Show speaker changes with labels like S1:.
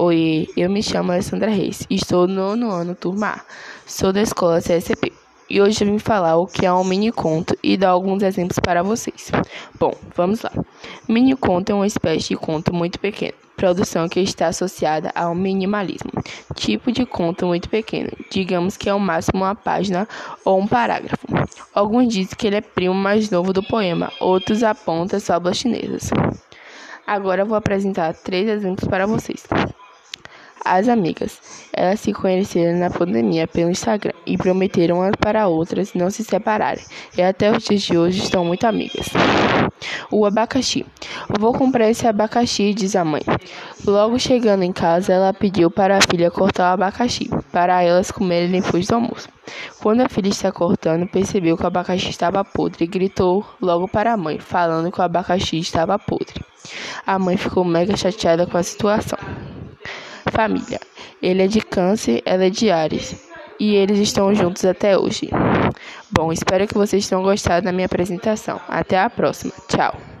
S1: Oi, eu me chamo Alessandra Reis estou no nono ano turma. Sou da escola CSP e hoje eu vim falar o que é um mini conto e dar alguns exemplos para vocês. Bom, vamos lá. Mini conto é uma espécie de conto muito pequeno, produção que está associada ao minimalismo, tipo de conto muito pequeno, digamos que é o máximo uma página ou um parágrafo. Alguns dizem que ele é primo mais novo do poema, outros apontam fábulas chinesas. Agora eu vou apresentar três exemplos para vocês. As amigas. Elas se conheceram na pandemia pelo Instagram e prometeram umas para outras não se separarem. E até os dias de hoje estão muito amigas. O abacaxi. Vou comprar esse abacaxi, diz a mãe. Logo chegando em casa, ela pediu para a filha cortar o abacaxi, para elas comerem depois do almoço. Quando a filha está cortando, percebeu que o abacaxi estava podre e gritou logo para a mãe, falando que o abacaxi estava podre. A mãe ficou mega chateada com a situação. Família. Ele é de Câncer, ela é de Ares. E eles estão juntos até hoje. Bom, espero que vocês tenham gostado da minha apresentação. Até a próxima. Tchau.